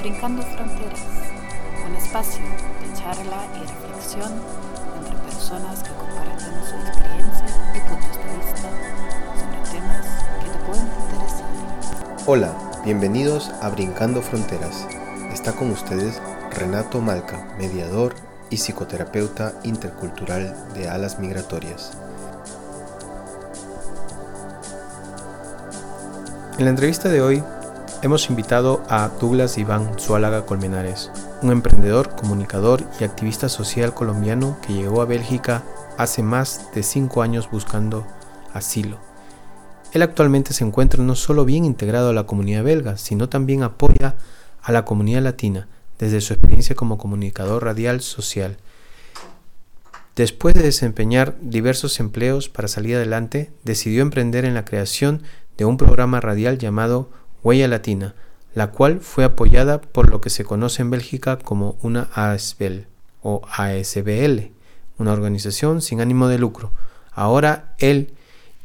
Brincando Fronteras, un espacio de charla y reflexión entre personas que comparten su experiencia y puntos de vista sobre temas que te pueden interesar. Hola, bienvenidos a Brincando Fronteras. Está con ustedes Renato Malca, mediador y psicoterapeuta intercultural de alas migratorias. En la entrevista de hoy hemos invitado a Douglas Iván Zuálaga Colmenares, un emprendedor, comunicador y activista social colombiano que llegó a Bélgica hace más de cinco años buscando asilo. Él actualmente se encuentra no solo bien integrado a la comunidad belga, sino también apoya a la comunidad latina desde su experiencia como comunicador radial social. Después de desempeñar diversos empleos para salir adelante, decidió emprender en la creación de un programa radial llamado Huella Latina, la cual fue apoyada por lo que se conoce en Bélgica como una ASBL o ASBL, una organización sin ánimo de lucro. Ahora él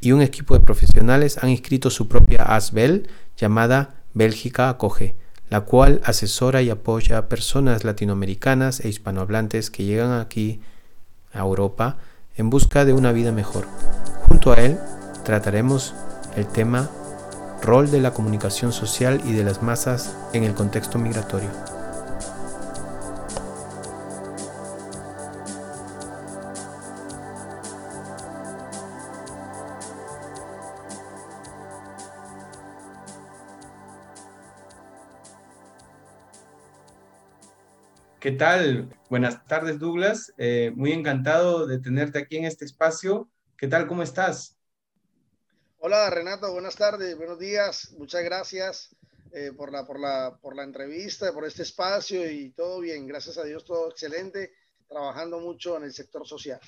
y un equipo de profesionales han inscrito su propia ASBL llamada Bélgica Acoge, la cual asesora y apoya a personas latinoamericanas e hispanohablantes que llegan aquí a Europa en busca de una vida mejor. Junto a él trataremos el tema rol de la comunicación social y de las masas en el contexto migratorio. ¿Qué tal? Buenas tardes, Douglas. Eh, muy encantado de tenerte aquí en este espacio. ¿Qué tal? ¿Cómo estás? Hola Renato, buenas tardes, buenos días, muchas gracias eh, por, la, por, la, por la entrevista, por este espacio y todo bien, gracias a Dios, todo excelente, trabajando mucho en el sector social.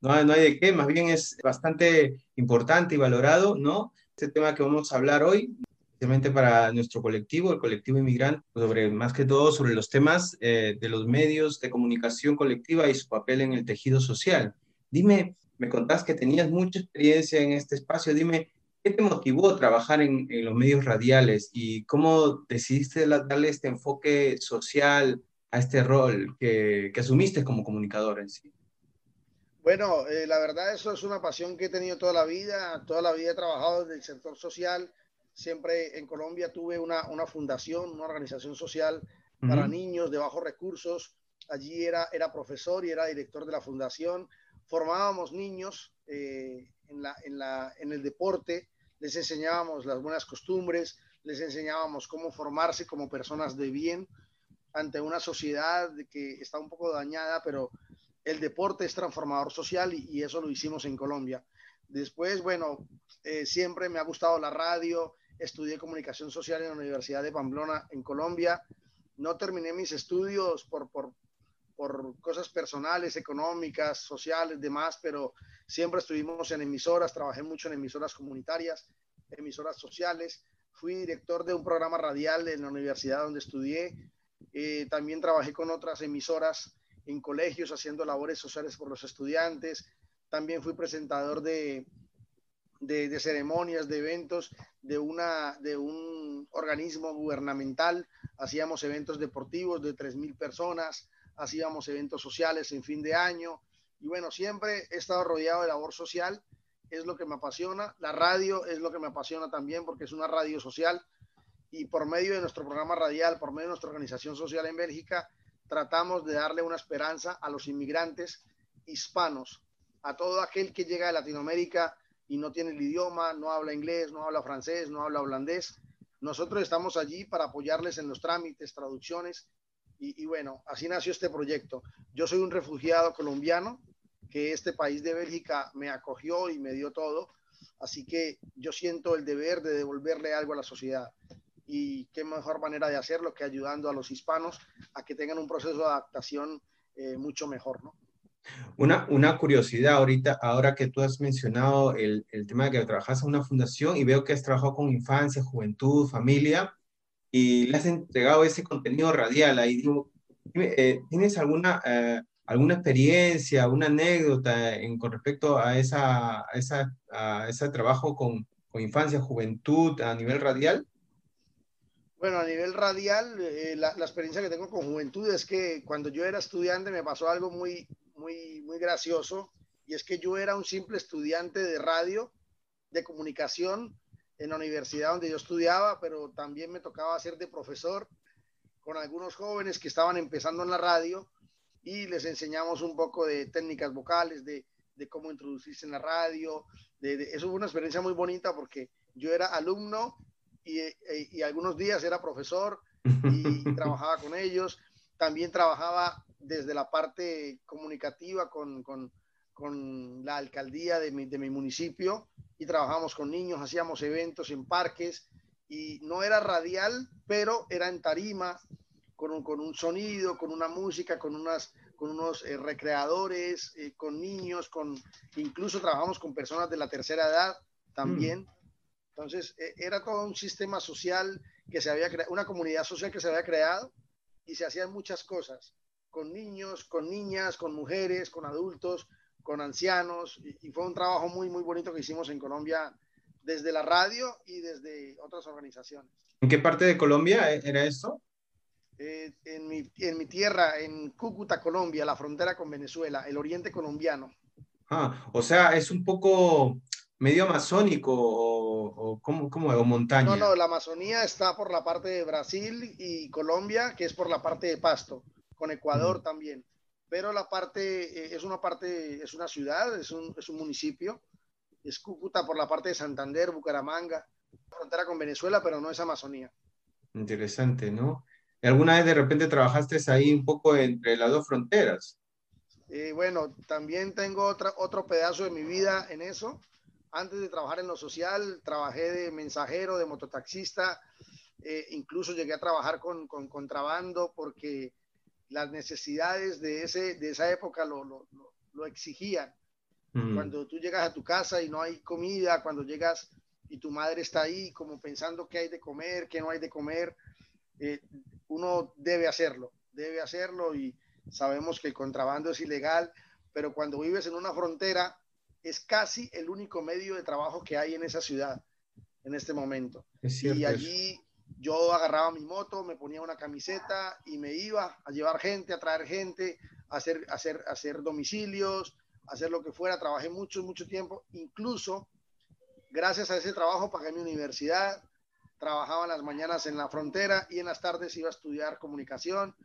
No, no hay de qué, más bien es bastante importante y valorado, ¿no? Este tema que vamos a hablar hoy, especialmente para nuestro colectivo, el colectivo inmigrante, sobre más que todo sobre los temas eh, de los medios de comunicación colectiva y su papel en el tejido social. Dime, me contás que tenías mucha experiencia en este espacio. Dime, ¿qué te motivó a trabajar en, los medios radiales y cómo decidiste darle este enfoque social a este rol que, asumiste como comunicador en sí? Bueno, eh, la verdad eso es una pasión que he tenido toda la vida. Toda la vida he trabajado en el sector social. Siempre en Colombia tuve una, fundación, una organización social para niños de bajos recursos. Allí era, era profesor y era director de la fundación formábamos niños eh, en, la, en, la, en el deporte, les enseñábamos las buenas costumbres, les enseñábamos cómo formarse como personas de bien ante una sociedad que está un poco dañada, pero el deporte es transformador social y, eso lo hicimos en Colombia. Después, bueno, eh, siempre me ha gustado la radio, estudié comunicación social en la Universidad de Pamplona en Colombia. No terminé mis estudios por, por, por cosas personales, económicas, sociales, demás, pero siempre estuvimos en emisoras, trabajé mucho en emisoras comunitarias, emisoras sociales, fui director de un programa radial en la universidad donde estudié, eh, también trabajé con otras emisoras en colegios haciendo labores sociales por los estudiantes, también fui presentador de, de, ceremonias, de eventos de, una, de un organismo gubernamental, hacíamos eventos deportivos de 3.000 personas, hacíamos eventos sociales en fin de año. Y bueno, siempre he estado rodeado de labor social, es lo que me apasiona, la radio es lo que me apasiona también porque es una radio social. Y por medio de nuestro programa radial, por medio de nuestra organización social en Bélgica, tratamos de darle una esperanza a los inmigrantes hispanos, a todo aquel que llega de Latinoamérica y no tiene el idioma, no habla inglés, no habla francés, no habla holandés. Nosotros estamos allí para apoyarles en los trámites, traducciones y, bueno, así nació este proyecto. Yo soy un refugiado colombiano que este país de Bélgica me acogió y me dio todo, así que yo siento el deber de devolverle algo a la sociedad. Y qué mejor manera de hacerlo que ayudando a los hispanos a que tengan un proceso de adaptación eh, mucho mejor, ¿no? Una, una, curiosidad ahorita, ahora que tú has mencionado el, el tema de que trabajas en una fundación y veo que has trabajado con infancia, juventud, familia, y le has entregado ese contenido radial. Ahí digo, eh, ¿tienes alguna, eh, alguna experiencia, una anécdota en, con respecto a, esa, a, esa, a ese trabajo con, con infancia, juventud a nivel radial? Bueno, a nivel radial, eh, la, la, experiencia que tengo con juventud es que cuando yo era estudiante me pasó algo muy, muy, muy gracioso y es que yo era un simple estudiante de radio, de comunicación en la universidad donde yo estudiaba, pero también me tocaba ser de profesor con algunos jóvenes que estaban empezando en la radio y les enseñamos un poco de técnicas vocales, de, de cómo introducirse en la radio. De, de, eso fue una experiencia muy bonita porque yo era alumno eh, y, algunos días era profesor y, trabajaba con ellos. También trabajaba desde la parte comunicativa con, con, con la alcaldía de mi, de mi, municipio y trabajamos con niños, hacíamos eventos en parques y no era radial, pero era en tarima, con un, con un sonido, con una música, con, unas, con unos eh, recreadores, eh, con niños, con incluso trabajamos con personas de la tercera edad también. Mm. Entonces, e, era todo un sistema social que se había creado, una comunidad social que se había creado y se hacían muchas cosas con niños, con niñas, con mujeres, con adultos, con ancianos. Y, y, fue un trabajo muy, muy bonito que hicimos en Colombia desde la radio y desde otras organizaciones. ¿En qué parte de Colombia e, era esto? Eh, en, mi, en mi tierra, en Cúcuta, Colombia, la frontera con Venezuela, el oriente colombiano. Ah, o sea, es un poco medio amazónico o, o ¿cómo, cómo, o montaña? No, no, la Amazonía está por la parte de Brasil y Colombia, que es por la parte de Pasto, con Ecuador mm. también. Pero la parte, eh, es una parte, es una ciudad, es un, es un municipio, es Cúcuta por la parte de Santander, Bucaramanga, frontera con Venezuela, pero no es Amazonía. Interesante, ¿no? ¿Alguna vez de repente trabajaste ahí un poco entre las dos fronteras? Eh, bueno, también tengo otra, otro pedazo de mi vida en eso antes de trabajar en lo social, trabajé de mensajero, de mototaxista, eh, incluso llegué a trabajar con, con, contrabando porque las necesidades de, ese, de esa época lo, lo, lo exigían. Mm. Cuando tú llegas a tu casa y no hay comida, cuando llegas y tu madre está ahí como pensando qué hay de comer, qué no hay de comer, eh, uno debe hacerlo, debe hacerlo y sabemos que el contrabando es ilegal, pero cuando vives en una frontera es casi el único medio de trabajo que hay en esa ciudad en este momento. y allí yo agarraba mi moto, me ponía una camiseta y me iba a llevar gente, a traer gente, a hacer, hacer, hacer domicilios, hacer lo que fuera. Trabajé mucho, mucho tiempo. Incluso, gracias a ese trabajo, pagué mi universidad. Trabajaba en las mañanas en la frontera y en las tardes iba a estudiar comunicación.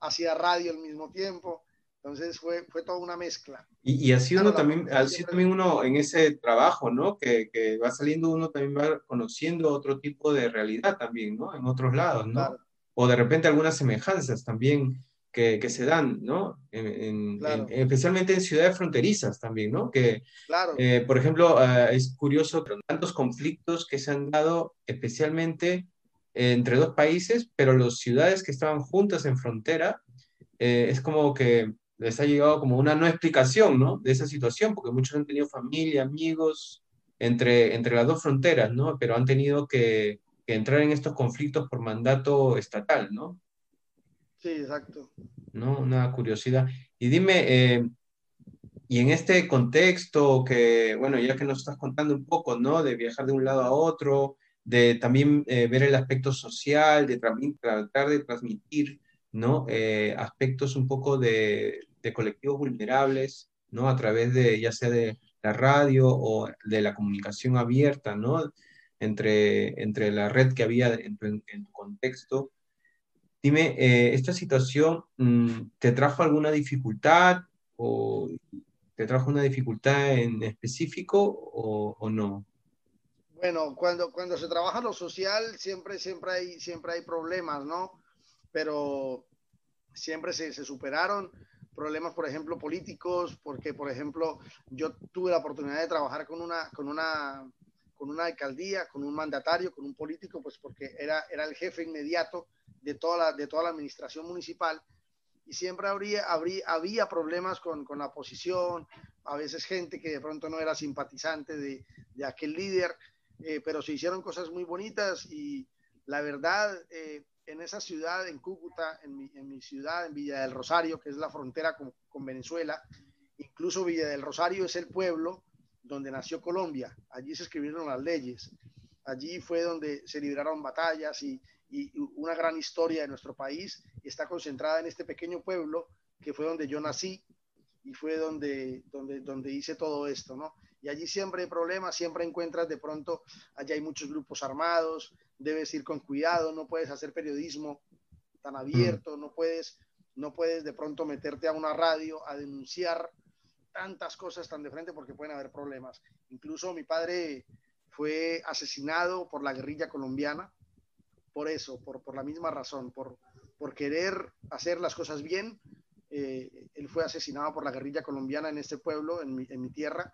Hacía radio al mismo tiempo. Entonces fue, fue toda una mezcla. Y, y así uno también, así también uno en ese trabajo, ¿no? Que, que, va saliendo uno también va conociendo otro tipo de realidad también, ¿no? En otros lados, ¿no? Claro. O de repente algunas semejanzas también que, que se dan, ¿no? En, en, claro. en, especialmente en ciudades fronterizas también, ¿no? Que, claro. eh, por ejemplo, uh, es curioso tantos conflictos que se han dado especialmente entre dos países, pero las ciudades que estaban juntas en frontera, eh, es como que les ha llegado como una no explicación, ¿no? De esa situación, porque muchos han tenido familia, amigos entre, entre las dos fronteras, ¿no? Pero han tenido que, que entrar en estos conflictos por mandato estatal, ¿no? Sí, exacto. ¿No? Una curiosidad. Y dime, eh, y en este contexto que, bueno, ya que nos estás contando un poco, ¿no? De viajar de un lado a otro, de también eh, ver el aspecto social, de tratar de transmitir, ¿no? Eh, aspectos un poco de, de colectivos vulnerables, ¿no? A través de, ya sea de la radio o de la comunicación abierta, ¿no? Entre, entre la red que había en tu, contexto. Dime, eh, ¿esta situación mmm, te trajo alguna dificultad o te trajo una dificultad en específico o, o no? Bueno, cuando, cuando se trabaja lo social siempre, siempre, hay, siempre hay problemas, ¿no? Pero siempre se, se superaron problemas, por ejemplo, políticos, porque, por ejemplo, yo tuve la oportunidad de trabajar con una, con una, con una alcaldía, con un mandatario, con un político, pues porque era, era el jefe inmediato de toda la, de toda la administración municipal. Y siempre habría, habría, había problemas con, con, la oposición, a veces gente que de pronto no era simpatizante de, de aquel líder, eh, pero se hicieron cosas muy bonitas y la verdad, eh, en esa ciudad, en Cúcuta, en mi, en mi, ciudad, en Villa del Rosario, que es la frontera con, con, Venezuela. Incluso Villa del Rosario es el pueblo donde nació Colombia. Allí se escribieron las leyes. Allí fue donde se libraron batallas y, y una gran historia de nuestro país está concentrada en este pequeño pueblo que fue donde yo nací y fue donde, donde, donde hice todo esto, ¿no? Y allí siempre hay problemas, siempre encuentras de pronto, allá hay muchos grupos armados, debes ir con cuidado, no puedes hacer periodismo tan abierto, no puedes, no puedes de pronto meterte a una radio a denunciar tantas cosas tan de frente porque pueden haber problemas. Incluso mi padre fue asesinado por la guerrilla colombiana, por eso, por, por la misma razón, por, por querer hacer las cosas bien. Eh, él fue asesinado por la guerrilla colombiana en este pueblo, en mi, en mi tierra,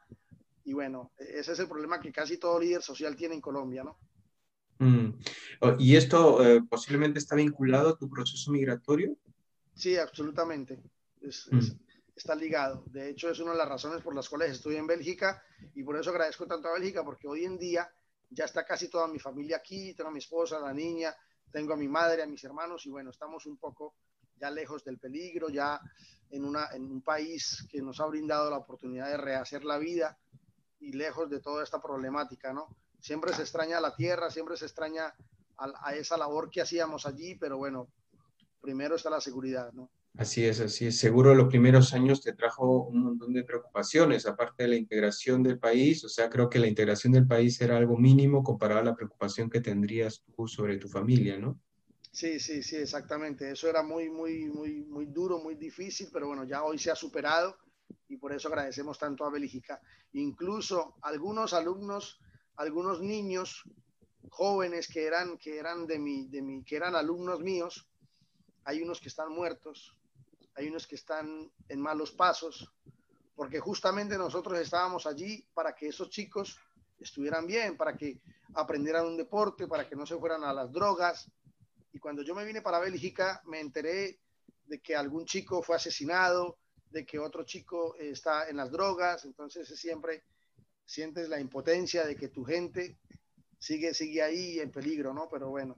y bueno, ese es el problema que casi todo líder social tiene en Colombia, ¿no? Mm. Oh, ¿Y esto eh, posiblemente está vinculado a tu proceso migratorio? Sí, absolutamente. Mm. está ligado. De hecho, es una de las razones por las cuales estoy en Bélgica y por eso agradezco tanto a Bélgica, porque hoy en día ya está casi toda mi familia aquí, tengo a mi esposa, la niña, tengo a mi madre, a mis hermanos y bueno, estamos un poco ya lejos del peligro, ya en, una, en un país que nos ha brindado la oportunidad de rehacer la vida y lejos de toda esta problemática, ¿no? Siempre se extraña la tierra, siempre se extraña a, esa labor que hacíamos allí, pero bueno, primero está la seguridad, ¿no? Así es, así es. Seguro los primeros años te trajo un montón de preocupaciones, aparte de la integración del país. O sea, creo que la integración del país era algo mínimo comparado a la preocupación que tendrías tú sobre tu familia, ¿no? Sí, sí, sí, exactamente. Eso era muy, muy, muy, muy duro, muy difícil, pero bueno, ya hoy se ha superado y por eso agradecemos tanto a Bélgica. Incluso algunos alumnos, algunos niños jóvenes que eran, que eran de mi, de mi, que eran alumnos míos, hay unos que están muertos, hay unos que están en malos pasos, porque justamente nosotros estábamos allí para que esos chicos estuvieran bien, para que aprendieran un deporte, para que no se fueran a las drogas. Y cuando yo me vine para Bélgica, me enteré de que algún chico fue asesinado, de que otro chico está en las drogas, entonces siempre sientes la impotencia de que tu gente sigue, sigue ahí en peligro, ¿no? Pero bueno,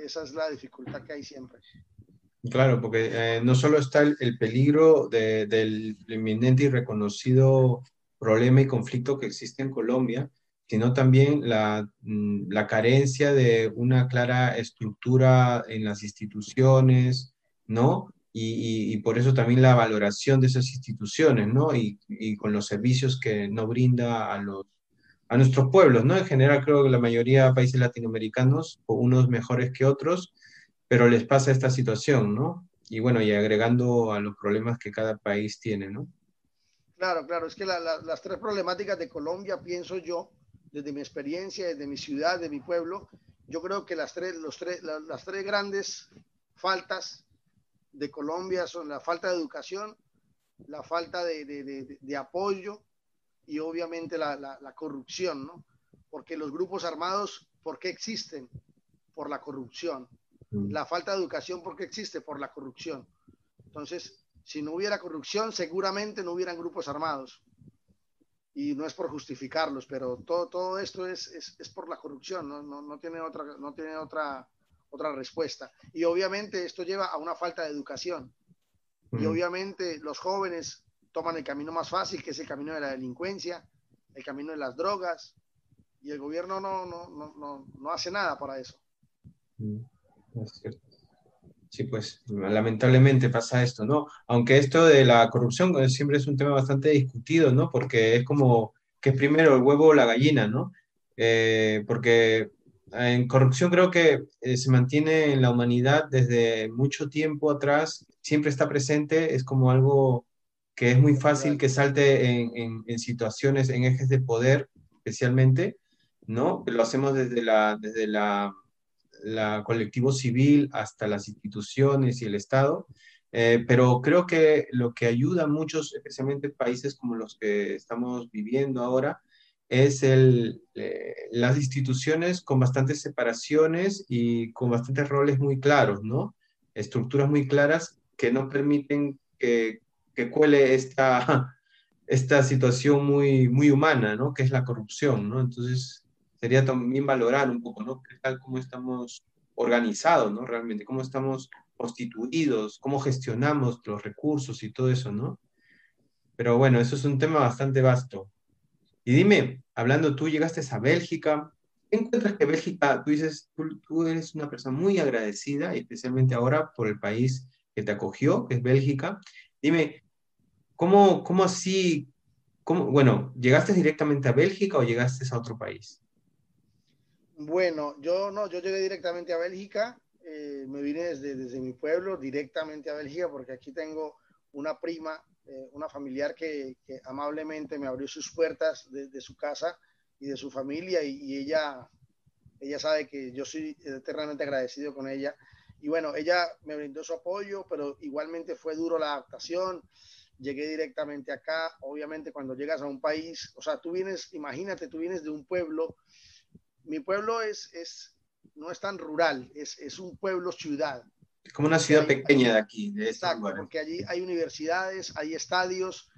esa es la dificultad que hay siempre. Claro, porque eh, no solo está el, peligro del inminente y reconocido problema y conflicto que existe en Colombia, sino también la, mm, la, carencia de una clara estructura en las instituciones, ¿no? Y, por eso también la valoración de esas instituciones, ¿no? Y, con los servicios que no brinda a, los, a nuestros pueblos, ¿no? En general creo que la mayoría de países latinoamericanos, unos mejores que otros, pero les pasa esta situación, ¿no? Y bueno, y agregando a los problemas que cada país tiene, ¿no? Claro, claro, es que las tres problemáticas de Colombia, pienso yo, desde mi experiencia, desde mi ciudad, de mi pueblo, yo creo que las tres, los tres, las tres grandes faltas de Colombia son la falta de educación, la falta de, apoyo y obviamente la, corrupción, ¿no? Porque los grupos armados, ¿por qué existen? Por la corrupción. Mm. La falta de educación, ¿por qué existe? Por la corrupción. Entonces, si no hubiera corrupción, seguramente no hubieran grupos armados. Y no es por justificarlos, pero todo, todo esto es, es, por la corrupción, ¿no? No, no tiene otra, no tiene otra, otra respuesta. Y obviamente esto lleva a una falta de educación. Y obviamente los jóvenes toman el camino más fácil, que es el camino de la delincuencia, el camino de las drogas, y el gobierno no, no, no, no, hace nada para eso. Sí, pues lamentablemente pasa esto, ¿no? Aunque esto de la corrupción eh, siempre es un tema bastante discutido, ¿no? Porque es como que es primero el huevo o la gallina, ¿no? Eh, porque en corrupción creo que eh, se mantiene en la humanidad desde mucho tiempo atrás, siempre está presente, es como algo que es muy fácil que salte en, situaciones, en ejes de poder especialmente, ¿no? Lo hacemos desde la, desde la colectivo civil hasta las instituciones y el Estado, eh, pero creo que lo que ayuda a muchos, especialmente países como los que estamos viviendo ahora, es el, eh, las instituciones con bastantes separaciones y con bastantes roles muy claros, ¿no? Estructuras muy claras que no permiten que, que cuele esta, esta situación muy, muy humana, ¿no? Que es la corrupción, ¿no? Entonces, sería también valorar un poco, ¿no? ¿Qué tal cómo estamos organizados, ¿no? Realmente, cómo estamos constituidos, cómo gestionamos los recursos y todo eso, ¿no? Pero bueno, eso es un tema bastante vasto. Y dime, hablando tú, llegaste a Bélgica, encuentras que Bélgica, tú dices, tú, eres una persona muy agradecida, especialmente ahora por el país que te acogió, que es Bélgica. Dime, ¿cómo, cómo así, bueno, llegaste directamente a Bélgica o llegaste a otro país? Bueno, yo no, yo llegué directamente a Bélgica, eh, me vine desde, desde mi pueblo directamente a Bélgica porque aquí tengo una prima, eh, una familiar que, amablemente me abrió sus puertas de, su casa y de su familia y, ella, ella sabe que yo soy eternamente agradecido con ella. Y bueno, ella me brindó su apoyo, pero igualmente fue duro la adaptación. Llegué directamente acá. Obviamente cuando llegas a un país, o sea, tú vienes, imagínate, tú vienes de un pueblo. Mi pueblo es, es no es tan rural, es, es un pueblo ciudad. Es como una ciudad pequeña de aquí. De este exacto, porque allí hay universidades, hay estadios,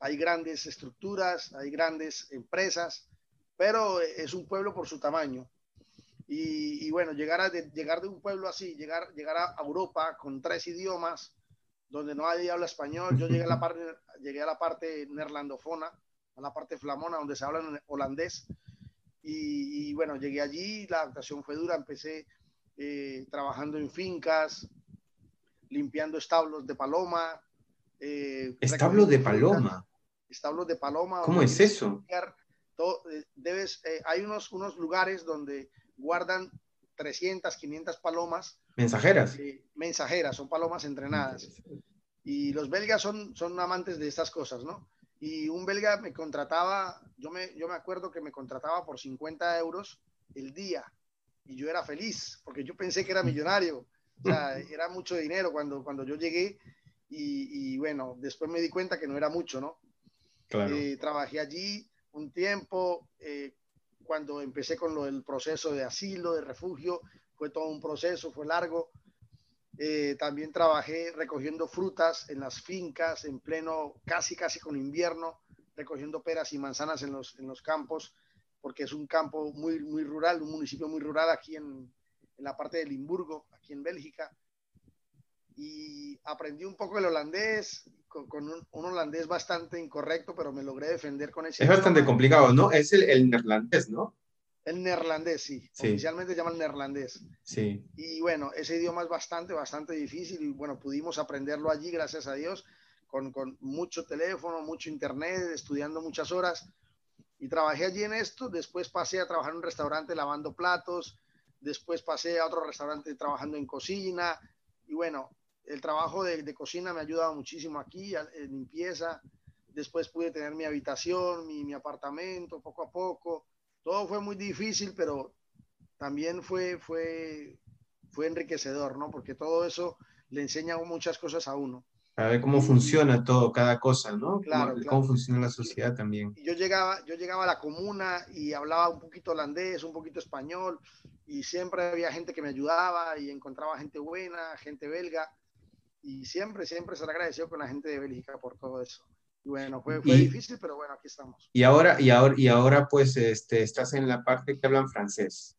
hay grandes estructuras, hay grandes empresas pero es un pueblo por su tamaño. Y, bueno, llegar, a, de, llegar de un pueblo así, llegar, llegar a Europa con tres idiomas, donde no nadie habla español, yo llegué a la parte, llegué a la parte neerlandofona, a la parte flamona, donde se habla en holandés. Y, bueno, llegué allí, la adaptación fue dura, empecé eh, trabajando en fincas, limpiando establos de paloma. Eh, ¿Establos de paloma? Establos de paloma. ¿Cómo es eso? Eh, debes, eh, hay unos, unos lugares donde guardan 300, 500 palomas. Mensajeras. Eh, mensajeras, son palomas entrenadas. Y los belgas son, son amantes de estas cosas, ¿no? Y un belga me contrataba, yo me, yo me acuerdo que me contrataba por 50 euros el día. Y yo era feliz, porque yo pensé que era millonario. O sea, era mucho dinero cuando, cuando yo llegué. Y, y bueno, después me di cuenta que no era mucho, ¿no? Claro. trabajé allí un tiempo, eh, cuando empecé con lo del proceso de asilo, de refugio, fue todo un proceso, fue largo. Eh, también trabajé recogiendo frutas en las fincas, en pleno, casi, casi con invierno, recogiendo peras y manzanas en los, en los campos, porque es un campo muy, muy rural, un municipio muy rural aquí en, en la parte de Limburgo, aquí en Bélgica y aprendí un poco el holandés, con, un, holandés bastante incorrecto, pero me logré defender con ese. Es bastante complicado, ¿no? Es el, el, neerlandés, ¿no? El neerlandés, sí. Oficialmente se llama el neerlandés. Sí. Y bueno, ese idioma es bastante, bastante difícil y bueno, pudimos aprenderlo allí, gracias a Dios, con, con mucho teléfono, mucho internet, estudiando muchas horas. Y trabajé allí en esto, después pasé a trabajar en un restaurante lavando platos, después pasé a otro restaurante trabajando en cocina, y bueno, el trabajo de, cocina me ha ayudado muchísimo aquí, en limpieza. Después pude tener mi habitación, mi, apartamento, poco a poco. Todo fue muy difícil, pero también fue, fue, fue enriquecedor, ¿no? Porque todo eso le enseña muchas cosas a uno. A ver cómo funciona todo, cada cosa, ¿no? Claro. Cómo, funciona la sociedad también. yo llegaba, yo llegaba a la comuna y hablaba un poquito holandés, un poquito español, y siempre había gente que me ayudaba y encontraba gente buena, gente belga y siempre, siempre ser agradecido con la gente de Bélgica por todo eso. Y bueno, fue, fue difícil, pero bueno, aquí estamos. Y ahora, y ahora, y ahora pues este, estás en la parte que hablan francés.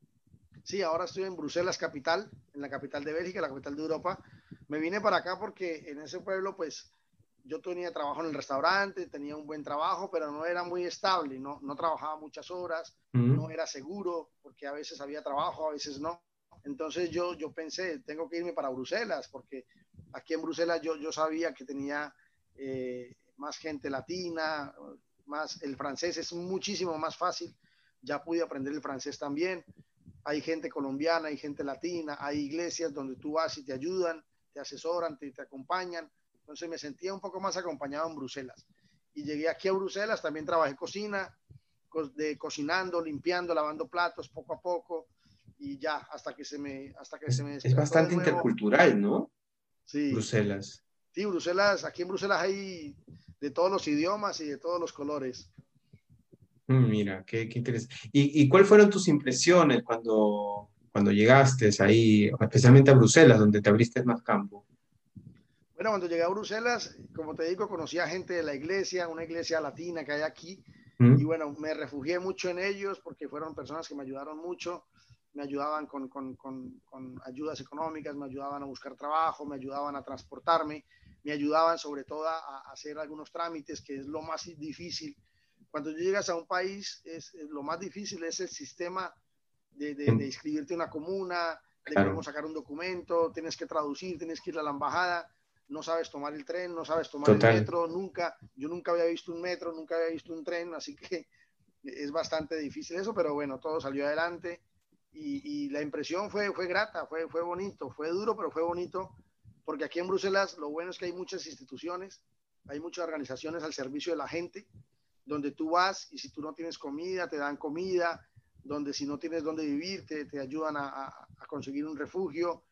Sí, ahora estoy en Bruselas, capital, en la capital de Bélgica, la capital de Europa. Me vine para acá porque en ese pueblo, pues, yo tenía trabajo en el restaurante, tenía un buen trabajo, pero no era muy estable, no, no trabajaba muchas horas, no era seguro, porque a veces había trabajo, a veces no. Entonces yo, yo pensé, tengo que irme para Bruselas, porque aquí en Bruselas yo, yo sabía que tenía eh, más gente latina, más el francés es muchísimo más fácil, ya pude aprender el francés también. Hay gente colombiana, hay gente latina, hay iglesias donde tú vas y te ayudan, te asesoran, te, te acompañan. Entonces me sentía un poco más acompañado en Bruselas. Y llegué aquí a Bruselas, también trabajé cocina, de cocinando, limpiando, lavando platos poco a poco y ya hasta que se me hasta que se me es bastante intercultural no Sí. Bruselas. Sí, Bruselas, aquí en Bruselas hay de todos los idiomas y de todos los colores. Mm, mira, qué, qué interesante. ¿Y, ¿Y cuáles fueron tus impresiones cuando, cuando llegaste ahí, especialmente a Bruselas, donde te abriste más campo? Bueno, cuando llegué a Bruselas, como te digo, conocí a gente de la iglesia, una iglesia latina que hay aquí, mm. y bueno, me refugié mucho en ellos porque fueron personas que me ayudaron mucho me ayudaban con, con, con, con, ayudas económicas, me ayudaban a buscar trabajo, me ayudaban a transportarme, me ayudaban sobre todo a, hacer algunos trámites, que es lo más difícil. Cuando llegas a un país, es, lo más difícil es el sistema de, de, inscribirte en una comuna, de cómo sacar un documento, tienes que traducir, tienes que ir a la embajada, no sabes tomar el tren, no sabes tomar el metro, nunca, yo nunca había visto un metro, nunca había visto un tren, así que es bastante difícil eso, pero bueno, todo salió adelante y, y la impresión fue, fue grata, fue, fue bonito, fue duro, pero fue bonito, porque aquí en Bruselas lo bueno es que hay muchas instituciones, hay muchas organizaciones al servicio de la gente, donde tú vas y si tú no tienes comida, te dan comida, donde si no tienes dónde vivir, te, te ayudan a, a, conseguir un refugio.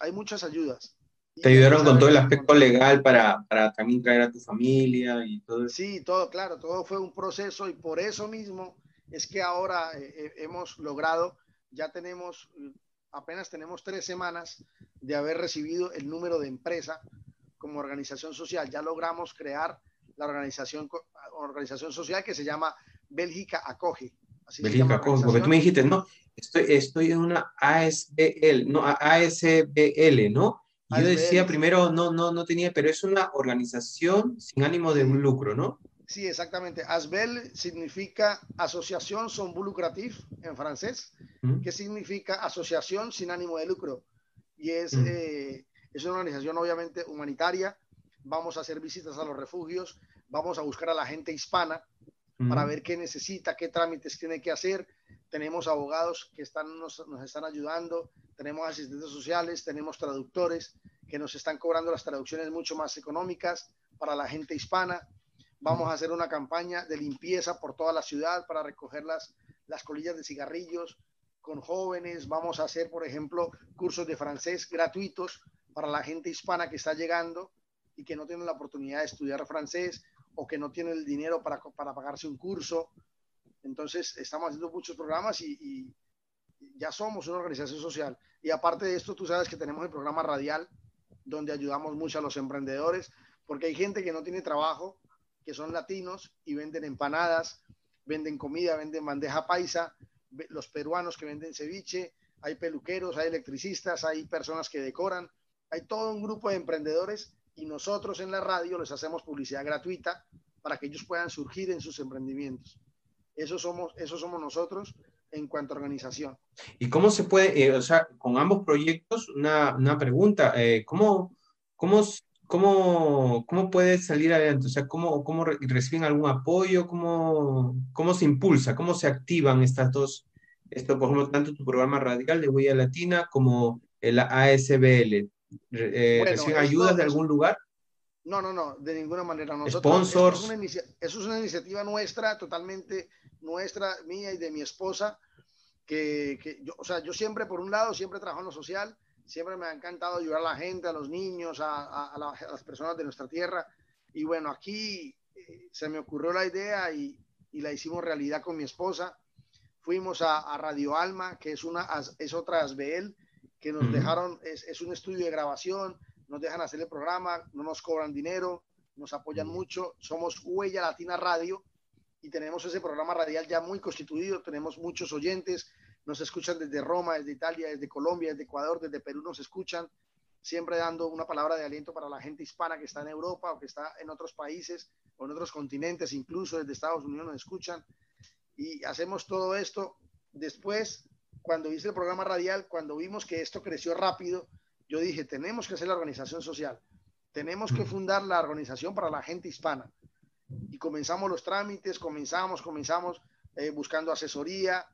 Hay muchas ayudas. Te ayudaron con todo el aspecto legal para, para, también traer a tu familia y todo eso. Sí, todo, claro, todo fue un proceso y por eso mismo es que ahora eh, eh, hemos logrado, ya tenemos, apenas tenemos tres semanas de haber recibido el número de empresa como organización social. Ya logramos crear la organización, organización social que se llama Bélgica Acoge. Bélgica Acoge, porque tú me dijiste, no, estoy, estoy en una ASBL, no, ASBL, ¿no? Yo decía primero, no, no, no tenía, pero es una organización sin ánimo de lucro, ¿no? Sí, exactamente. ASBEL significa Asociación Son Lucratif en francés, que significa Asociación sin ánimo de lucro. Y es, eh, es una organización obviamente humanitaria. Vamos a hacer visitas a los refugios, vamos a buscar a la gente hispana para ver qué necesita, qué trámites tiene que hacer. Tenemos abogados que están, nos, nos están ayudando, tenemos asistentes sociales, tenemos traductores que nos están cobrando las traducciones mucho más económicas para la gente hispana. Vamos a hacer una campaña de limpieza por toda la ciudad para recoger las, las colillas de cigarrillos con jóvenes. Vamos a hacer, por ejemplo, cursos de francés gratuitos para la gente hispana que está llegando y que no tiene la oportunidad de estudiar francés o que no tiene el dinero para, para pagarse un curso. Entonces, estamos haciendo muchos programas y, ya somos una organización social. Y aparte de esto, tú sabes que tenemos el programa radial, donde ayudamos mucho a los emprendedores, porque hay gente que no tiene trabajo, que son latinos y venden empanadas, venden comida, venden bandeja paisa, los peruanos que venden ceviche, hay peluqueros, hay electricistas, hay personas que decoran, hay todo un grupo de emprendedores y nosotros en la radio les hacemos publicidad gratuita para que ellos puedan surgir en sus emprendimientos. Eso somos, eso somos nosotros en cuanto a organización. ¿Y cómo se puede, eh, o sea, con ambos proyectos, una, una pregunta, eh, ¿cómo, cómo, cómo, cómo puede salir adelante? O sea, ¿cómo, cómo reciben algún apoyo? ¿Cómo, ¿Cómo se impulsa? ¿Cómo se activan estas dos, esto, por ejemplo, tanto tu programa radical de Huella Latina como el ASBL? Eh, ¿Reciben ayudas de algún lugar? No, no, no, de ninguna manera. Nosotros, Sponsors. Eso es, eso es, una iniciativa nuestra, totalmente nuestra, mía y de mi esposa, que, que, yo, o sea, yo siempre, por un lado, siempre trabajo en lo social, siempre me ha encantado ayudar a la gente, a los niños, a, a, a, las personas de nuestra tierra. Y bueno, aquí eh, se me ocurrió la idea y, y, la hicimos realidad con mi esposa. Fuimos a, Radio Alma, que es, una, es otra ASBEL, que nos dejaron, es, es, un estudio de grabación, nos dejan hacer el programa, no nos cobran dinero, nos apoyan mucho. Somos Huella Latina Radio y tenemos ese programa radial ya muy constituido, tenemos muchos oyentes, nos escuchan desde Roma, desde Italia, desde Colombia, desde Ecuador, desde Perú, nos escuchan, siempre dando una palabra de aliento para la gente hispana que está en Europa o que está en otros países o en otros continentes, incluso desde Estados Unidos nos escuchan. Y hacemos todo esto. Después, cuando hice el programa radial, cuando vimos que esto creció rápido, yo dije, tenemos que hacer la organización social, tenemos que fundar la organización para la gente hispana. Y comenzamos los trámites, comenzamos, comenzamos eh, buscando asesoría,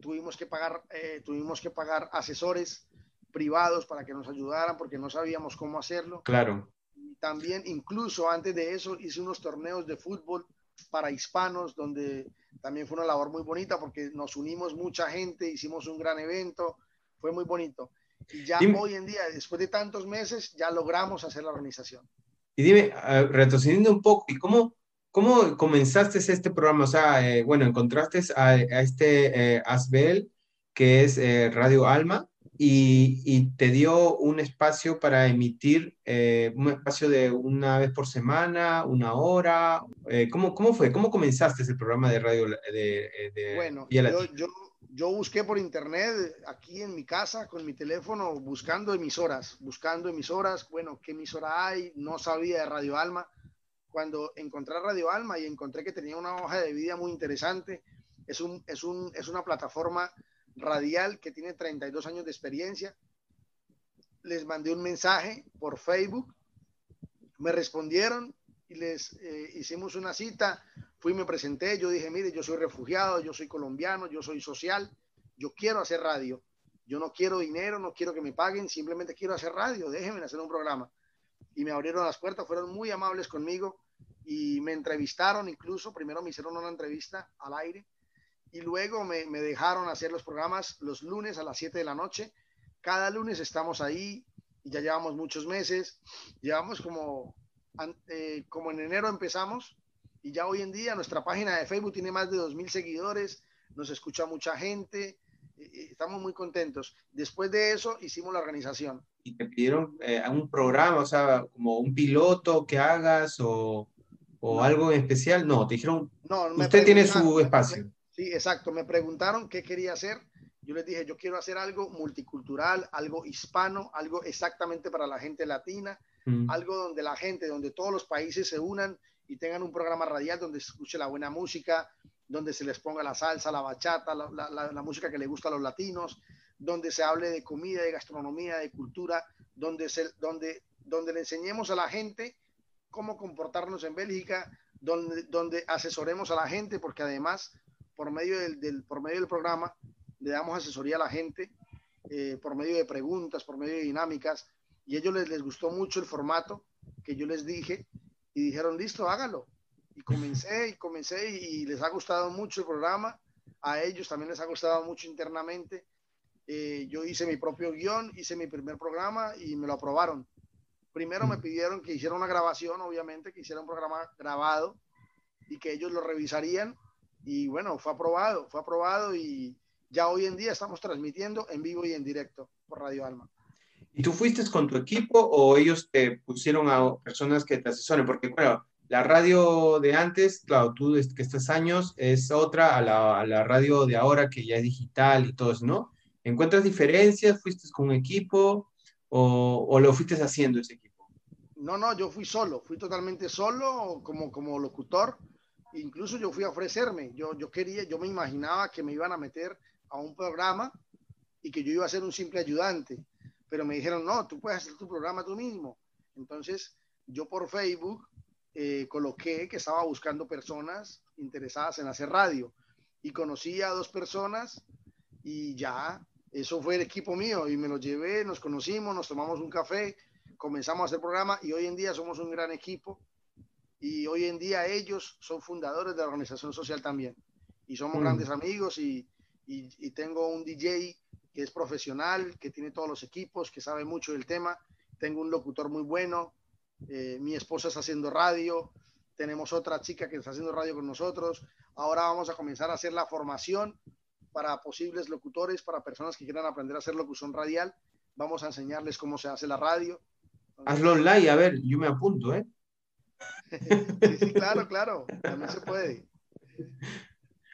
tuvimos que, pagar, eh, tuvimos que pagar asesores privados para que nos ayudaran porque no sabíamos cómo hacerlo. Claro. Y también, incluso antes de eso, hice unos torneos de fútbol para hispanos, donde también fue una labor muy bonita porque nos unimos mucha gente, hicimos un gran evento, fue muy bonito. Y ya hoy en día, después de tantos meses, ya logramos hacer la organización. Y dime, retrocediendo un poco, ¿y cómo, cómo comenzaste este programa? O sea, eh, bueno, encontraste a, a este eh, Asbel, que es eh, Radio Alma, y, y, te dio un espacio para emitir, eh, un espacio de una vez por semana, una hora. Eh, ¿cómo, ¿Cómo fue? ¿Cómo comenzaste ese programa de radio de, de Bueno, yo, yo, yo busqué por internet aquí en mi casa con mi teléfono buscando emisoras, buscando emisoras, bueno, ¿qué emisora hay? No sabía de Radio Alma. Cuando encontré Radio Alma y encontré que tenía una hoja de vida muy interesante, es, un, es, un, es una plataforma radial que tiene 32 años de experiencia. Les mandé un mensaje por Facebook, me respondieron y les eh, hicimos una cita. Fui, me presenté, yo dije, mire, yo soy refugiado, yo soy colombiano, yo soy social, yo quiero hacer radio. Yo no quiero dinero, no quiero que me paguen, simplemente quiero hacer radio, déjenme hacer un programa. Y me abrieron las puertas, fueron muy amables conmigo y me entrevistaron incluso, primero me hicieron una entrevista al aire y luego me, me dejaron hacer los programas los lunes a las 7 de la noche. Cada lunes estamos ahí y ya llevamos muchos meses, llevamos como, eh, como en enero empezamos y ya hoy en día nuestra página de Facebook tiene más de 2.000 seguidores, nos escucha mucha gente, estamos muy contentos. Después de eso hicimos la organización. ¿Y te pidieron eh, un programa, o sea, como un piloto que hagas o, o algo especial? No, te dijeron, no, usted tiene su espacio. sí, exacto. Me preguntaron qué quería hacer. Yo les dije, yo quiero hacer algo multicultural, algo hispano, algo exactamente para la gente latina, mm. algo donde la gente, donde todos los países se unan y tengan un programa radial donde se escuche la buena música, donde se les ponga la salsa, la bachata, la, música que le gusta a los latinos, donde se hable de comida, de gastronomía, de cultura, donde, se, donde, donde le enseñemos a la gente cómo comportarnos en Bélgica, donde, donde asesoremos a la gente, porque además, por medio del, por medio del programa, le damos asesoría a la gente, eh, por medio de preguntas, por medio de dinámicas, y a ellos les, les gustó mucho el formato que yo les dije, y dijeron, listo, hágalo y comencé y comencé y, les ha gustado mucho el programa. A ellos también les ha gustado mucho internamente. Eh, yo hice mi propio guion, hice mi primer programa y me lo aprobaron. Primero me mm. pidieron que hiciera una grabación, obviamente, que hiciera un programa grabado y que ellos lo revisarían. Y bueno, fue aprobado, fue aprobado y ya hoy en día estamos transmitiendo en vivo y en directo por Radio Alma. ¿Y tú fuiste con tu equipo o ellos te pusieron a personas que te asesoren? Porque, bueno, la radio de antes, claro, tú que estás años, es otra a la, radio de ahora que ya es digital y todo eso, ¿no? ¿Encuentras diferencias? ¿Fuiste con un equipo o, lo fuiste haciendo ese equipo? No, no, yo fui solo, fui totalmente solo como, como locutor. Incluso yo fui a ofrecerme, yo, yo quería, yo me imaginaba que me iban a meter a un programa y que yo iba a ser un simple ayudante, pero me dijeron, no, tú puedes hacer tu programa tú mismo. Entonces, yo por Facebook eh, coloqué que estaba buscando personas interesadas en hacer radio. Y conocí a dos personas y ya, eso fue el equipo mío. Y me lo llevé, nos conocimos, nos tomamos un café, comenzamos a hacer programa. Y hoy en día somos un gran equipo. Y hoy en día ellos son fundadores de la organización social también. Y somos mm. grandes amigos y, y tengo un DJ que es profesional, que tiene todos los equipos, que sabe mucho del tema, tengo un locutor muy bueno, eh, mi esposa está haciendo radio, tenemos otra chica que está haciendo radio con nosotros. Ahora vamos a comenzar a hacer la formación para posibles locutores, para personas que quieran aprender a hacer locución radial. Vamos a enseñarles cómo se hace la radio. Hazlo online, a ver, yo me apunto, ¿eh? sí, sí, claro, claro, también se puede.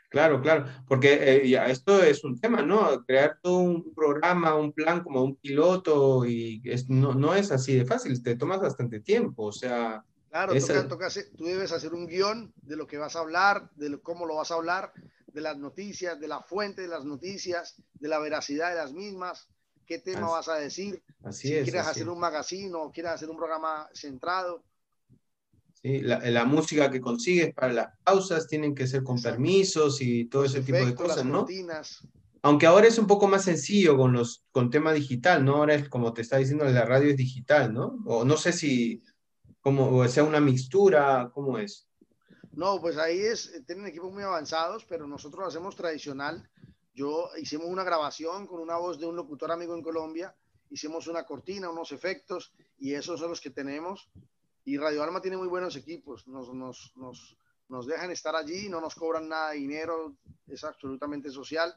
Claro, claro, porque eh, esto es un tema, ¿no? Crear todo un programa, un plan como un piloto y es, no, no, es así de fácil, te tomas bastante tiempo, o sea... Claro, toca, tú debes hacer un guion de lo que vas a hablar, de cómo lo vas a hablar, de las noticias, de la fuente de las noticias, de la veracidad de las mismas, qué tema vas a decir, así si es, quieres hacer un magazine o quieres hacer un programa centrado. ¿Sí? La, música que consigues para las pausas tienen que ser con permisos y todo ese tipo de cosas, ¿no? Aunque ahora es un poco más sencillo con los con tema digital, ¿no? Ahora es como te está diciendo, la radio es digital, ¿no? O no sé si como sea una mixtura, ¿cómo es? No, pues ahí es, tienen equipos muy avanzados, pero nosotros lo hacemos tradicional. Yo hicimos una grabación con una voz de un locutor amigo en Colombia, hicimos una cortina, unos efectos, y esos son los que tenemos. Y Radio Alma tiene muy buenos equipos, nos, nos, nos, nos dejan estar allí, no nos cobran nada de dinero, es absolutamente social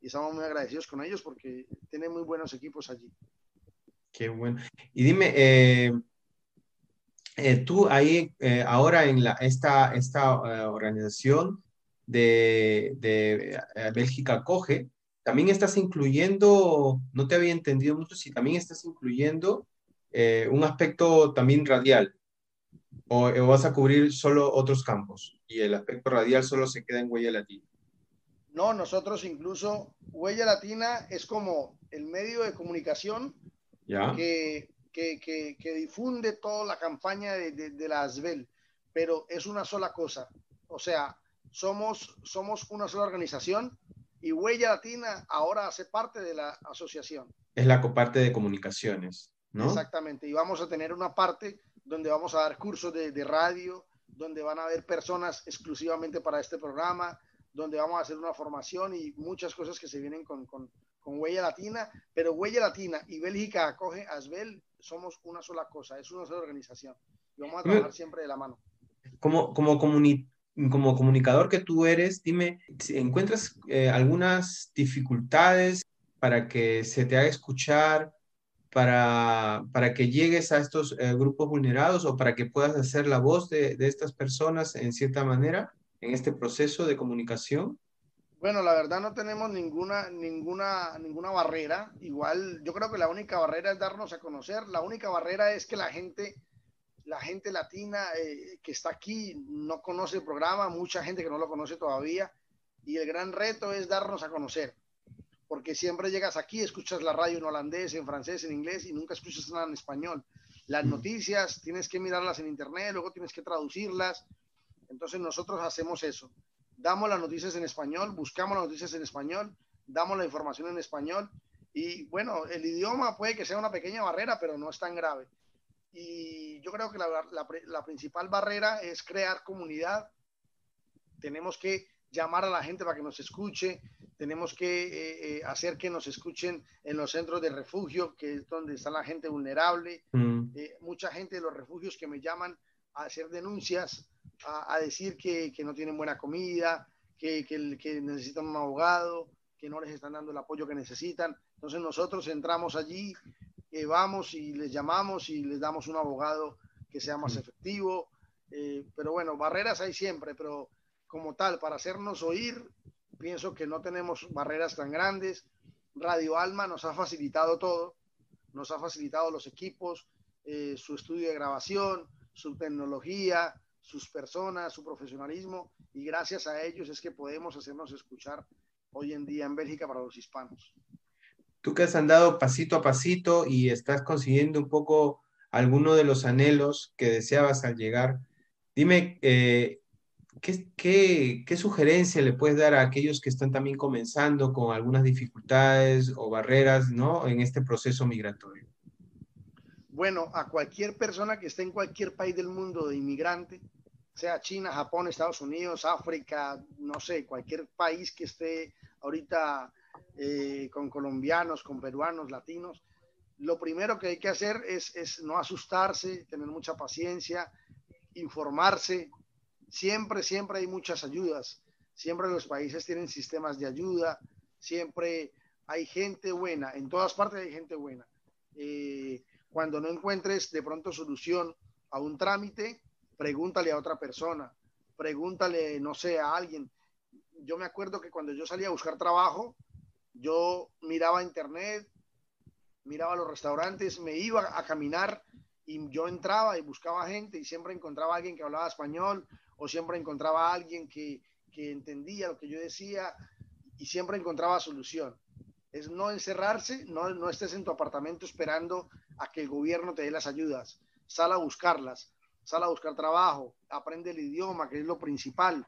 y estamos muy agradecidos con ellos porque tienen muy buenos equipos allí. Qué bueno. Y dime, eh, eh, tú ahí, eh, ahora en la, esta, esta organización de, de Bélgica Coge, también estás incluyendo, no te había entendido mucho, si también estás incluyendo un aspecto también radial o, vas a cubrir solo otros campos y el aspecto radial solo se queda en huella latina? No, nosotros incluso, Huella Latina es como el medio de comunicación Que, que, que, difunde toda la campaña de, de, la ASBEL, pero es una sola cosa. O sea, somos, somos una sola organización y Huella Latina ahora hace parte de la asociación. Es la parte de comunicaciones, ¿no? Exactamente, y vamos a tener una parte donde vamos a dar cursos de, de radio, donde van a haber personas exclusivamente para este programa, donde vamos a hacer una formación y muchas cosas que se vienen con, con, con Huella Latina, pero Huella Latina y Bélgica acoge Asbel, somos una sola cosa, es una sola organización. Y vamos a trabajar siempre de la mano. Como, como, como comunicador que tú eres, dime, si ¿encuentras eh, algunas dificultades para que se te haga escuchar, para, para que llegues a estos eh, grupos vulnerados o para que puedas hacer la voz de, de estas personas en cierta manera en este proceso de comunicación? Bueno, la verdad no tenemos ninguna, ninguna, ninguna barrera. Igual, yo creo que la única barrera es darnos a conocer. La única barrera es que la gente, la gente latina eh, que está aquí no conoce el programa, mucha gente que no lo conoce todavía. Y el gran reto es darnos a conocer. Porque siempre llegas aquí, escuchas la radio en holandés, en francés, en inglés y nunca escuchas nada en español. Las noticias tienes que mirarlas en internet, luego tienes que traducirlas. Entonces nosotros hacemos eso damos las noticias en español, buscamos las noticias en español, damos la información en español y bueno, el idioma puede que sea una pequeña barrera, pero no es tan grave. Y yo creo que la, la, principal barrera es crear comunidad. Tenemos que llamar a la gente para que nos escuche, tenemos que eh, eh, hacer que nos escuchen en los centros de refugio, que es donde está la gente vulnerable. Mm. Eh, mucha gente de los refugios que me llaman a hacer denuncias a, decir que, que, no tienen buena comida, que, que, que, necesitan un abogado, que no les están dando el apoyo que necesitan. Entonces nosotros entramos allí, eh, vamos y les llamamos y les damos un abogado que sea más efectivo. Eh, pero bueno, barreras hay siempre, pero como tal, para hacernos oír, pienso que no tenemos barreras tan grandes. Radio Alma nos ha facilitado todo, nos ha facilitado los equipos, eh, su estudio de grabación, su tecnología, sus personas, su profesionalismo, y gracias a ellos es que podemos hacernos escuchar hoy en día en Bélgica para los hispanos. Tú que has andado pasito a pasito y estás consiguiendo un poco alguno de los anhelos que deseabas al llegar, dime, eh, ¿qué, qué, qué sugerencia le puedes dar a aquellos que están también comenzando con algunas dificultades o barreras ¿no? en este proceso migratorio? Bueno, a cualquier persona que esté en cualquier país del mundo de inmigrante, sea China, Japón, Estados Unidos, África, no sé, cualquier país que esté ahorita eh, con colombianos, con peruanos, latinos, lo primero que hay que hacer es, es no asustarse, tener mucha paciencia, informarse. Siempre, siempre hay muchas ayudas. Siempre los países tienen sistemas de ayuda. Siempre hay gente buena. En todas partes hay gente buena. Eh, cuando no encuentres de pronto solución a un trámite, pregúntale a otra persona, pregúntale, no sé, a alguien. Yo me acuerdo que cuando yo salía a buscar trabajo, yo miraba internet, miraba los restaurantes, me iba a caminar y yo entraba y buscaba gente y siempre encontraba a alguien que hablaba español o siempre encontraba a alguien que, que entendía lo que yo decía y siempre encontraba solución. Es no encerrarse, no, no estés en tu apartamento esperando a que el gobierno te dé las ayudas. Sal a buscarlas sal a buscar trabajo, aprende el idioma, que es lo principal,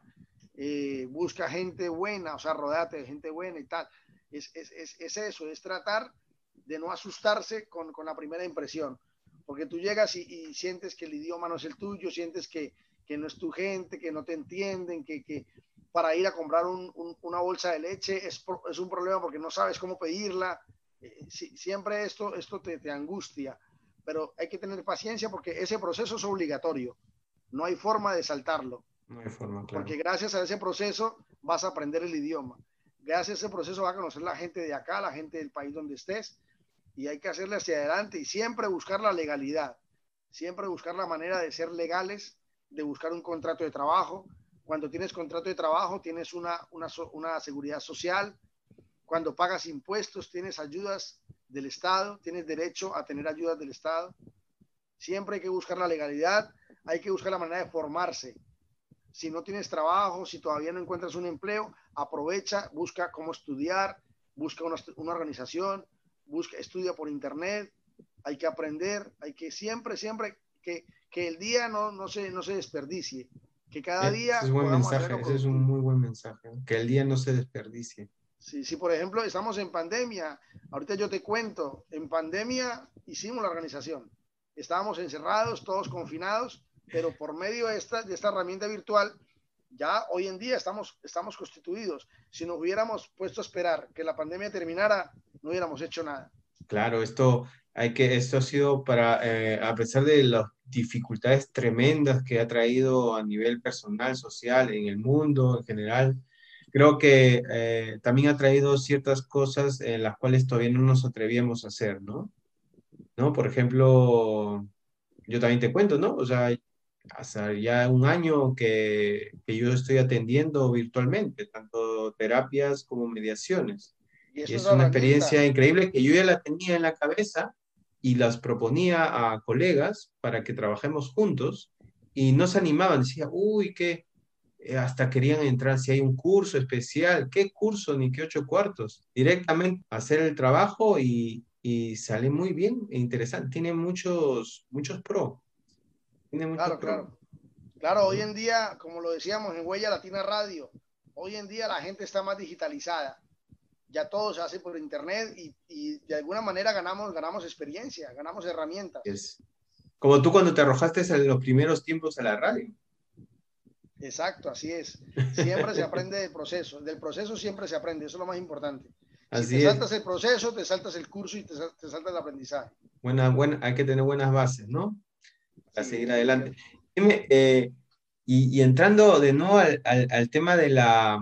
eh, busca gente buena, o sea, rodeate de gente buena y tal. Es, es, es, es eso, es tratar de no asustarse con, con la primera impresión, porque tú llegas y, y, sientes que el idioma no es el tuyo, sientes que, que no es tu gente, que no te entienden, que, que para ir a comprar un, un, una bolsa de leche es, es, un problema porque no sabes cómo pedirla. Eh, si, siempre esto, esto te, te angustia pero hay que tener paciencia porque ese proceso es obligatorio. No hay forma de saltarlo. No hay forma, claro. Porque gracias a ese proceso vas a aprender el idioma. Gracias a ese proceso vas a conocer la gente de acá, la gente del país donde estés, y hay que hacerle hacia adelante y siempre buscar la legalidad, siempre buscar la manera de ser legales, de buscar un contrato de trabajo. Cuando tienes contrato de trabajo, tienes una, una, una seguridad social. Cuando pagas impuestos, tienes ayudas del Estado, tienes derecho a tener ayudas del Estado. Siempre hay que buscar la legalidad, hay que buscar la manera de formarse. Si no tienes trabajo, si todavía no encuentras un empleo, aprovecha, busca cómo estudiar, busca una, una organización, busca, estudia por internet, hay que aprender, hay que siempre, siempre que, que el día no, no, se, no se desperdicie, que cada día... es, buen mensaje, ese es un muy buen mensaje, que el día no se desperdicie. Si, si, por ejemplo, estamos en pandemia, ahorita yo te cuento, en pandemia hicimos la organización, estábamos encerrados, todos confinados, pero por medio de esta, de esta herramienta virtual, ya hoy en día estamos, estamos constituidos. Si nos hubiéramos puesto a esperar que la pandemia terminara, no hubiéramos hecho nada. Claro, esto, hay que, esto ha sido para, eh, a pesar de las dificultades tremendas que ha traído a nivel personal, social, en el mundo en general, creo que eh, también ha traído ciertas cosas en las cuales todavía no nos atrevíamos a hacer, ¿no? ¿No? Por ejemplo, yo también te cuento, ¿no? O sea, hace ya un año que, que yo estoy atendiendo virtualmente, tanto terapias como mediaciones. Y, es una experiencia increíble que yo ya la tenía en la cabeza y las proponía a colegas para que trabajemos juntos y no se animaban, decía, uy, que eh, hasta querían entrar si hay un curso especial, ¿qué curso ni qué ocho cuartos? Directamente hacer el trabajo y, y sale muy bien e interesante, tiene muchos, muchos pro claro, claro. Claro, hoy en día, como lo decíamos en Huella Latina Radio, hoy en día la gente está más digitalizada. Ya todo se hace por internet y, de alguna manera ganamos, ganamos experiencia, ganamos herramientas. Es como tú cuando te arrojaste en los primeros tiempos a la radio. Exacto, así es. Siempre se aprende del proceso. Del proceso siempre se aprende, eso es lo más importante. Así si te saltas el proceso, te saltas el curso y te, te saltas el aprendizaje. Buena, buena, hay que tener buenas bases, ¿no? para seguir adelante. Eh, y, entrando de nuevo al, tema de la,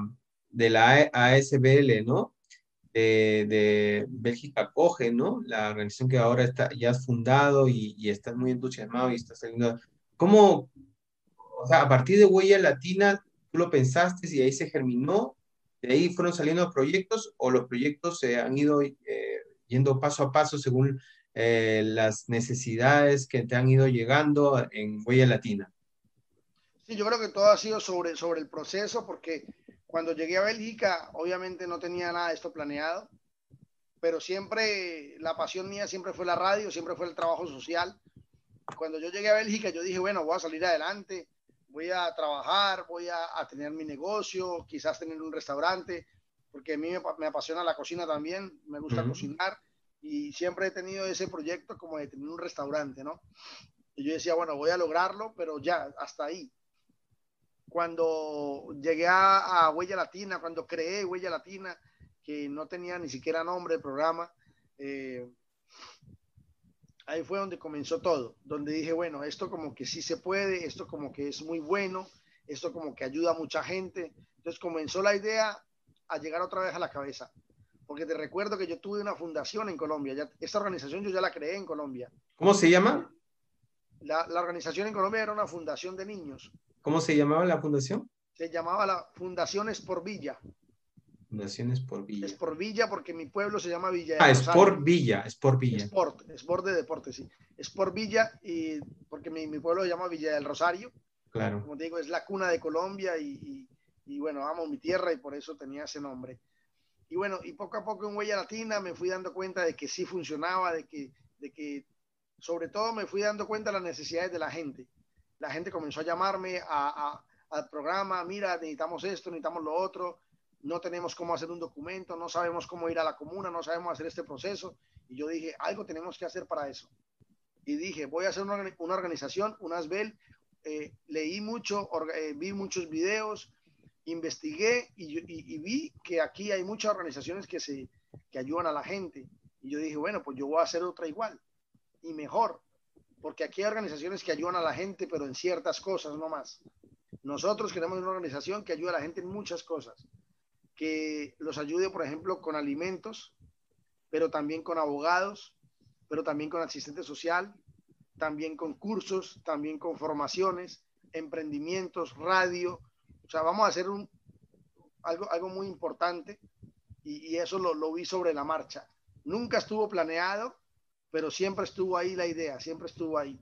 de la ASBL, ¿no? De, Bélgica Coge, ¿no? La organización que ahora está, ya has fundado y, y estás muy entusiasmado y estás saliendo. ¿Cómo, o sea, a partir de Huella Latina, tú lo pensaste y ahí se germinó? ¿De ahí fueron saliendo proyectos o los proyectos se han ido eh, yendo paso a paso según eh, las necesidades que te han ido llegando en Huella Latina? Sí, yo creo que todo ha sido sobre, sobre el proceso, porque cuando llegué a Bélgica, obviamente no tenía nada de esto planeado, pero siempre la pasión mía siempre fue la radio, siempre fue el trabajo social. Cuando yo llegué a Bélgica, yo dije, bueno, voy a salir adelante, voy a trabajar, voy a, a tener mi negocio, quizás tener un restaurante, porque a mí me, me apasiona la cocina también, me gusta cocinar y siempre he tenido ese proyecto como de tener un restaurante, ¿no? Y yo decía, bueno, voy a lograrlo, pero ya, hasta ahí. Cuando llegué a, Huella Latina, cuando creé Huella Latina, que no tenía ni siquiera nombre el programa, eh, ahí fue donde comenzó todo, donde dije, bueno, esto como que sí se puede, esto como que es muy bueno, esto como que ayuda a mucha gente. Entonces comenzó la idea a llegar otra vez a la cabeza porque te recuerdo que yo tuve una fundación en Colombia. Ya, esta organización yo ya la creé en Colombia. ¿Cómo se llama? La, la, organización en Colombia era una fundación de niños. ¿Cómo se llamaba la fundación? Se llamaba la Fundaciones por Villa. Fundaciones por Villa. Es por Villa porque mi pueblo se llama Villa. Ah, es por Villa, es por Villa. Sport, Sport de deporte, sí. Es por Villa y porque mi, mi, pueblo se llama Villa del Rosario. Claro. Como te digo, es la cuna de Colombia y, y, y bueno, amo mi tierra y por eso tenía ese nombre. Y bueno, y poco a poco en Huella Latina me fui dando cuenta de que sí funcionaba, de que, de que sobre todo me fui dando cuenta de las necesidades de la gente. La gente comenzó a llamarme al programa, mira, necesitamos esto, necesitamos lo otro, no tenemos cómo hacer un documento, no sabemos cómo ir a la comuna, no sabemos hacer este proceso. Y yo dije, algo tenemos que hacer para eso. Y dije, voy a hacer una, una organización, un ASBEL. Eh, leí mucho, eh, vi muchos videos, investigué y, vi que aquí hay muchas organizaciones que, que ayudan a la gente. Y yo dije, bueno, pues yo voy a hacer otra igual y mejor, porque aquí hay organizaciones que ayudan a la gente, pero en ciertas cosas no más. Nosotros queremos una organización que ayude a la gente en muchas cosas, que los ayude, por ejemplo, con alimentos, pero también con abogados, pero también con asistente social, también con cursos, también con formaciones, emprendimientos, radio, o sea, vamos a hacer algo, algo muy importante y, eso lo vi sobre la marcha. Nunca estuvo planeado, pero siempre estuvo ahí la idea, siempre estuvo ahí.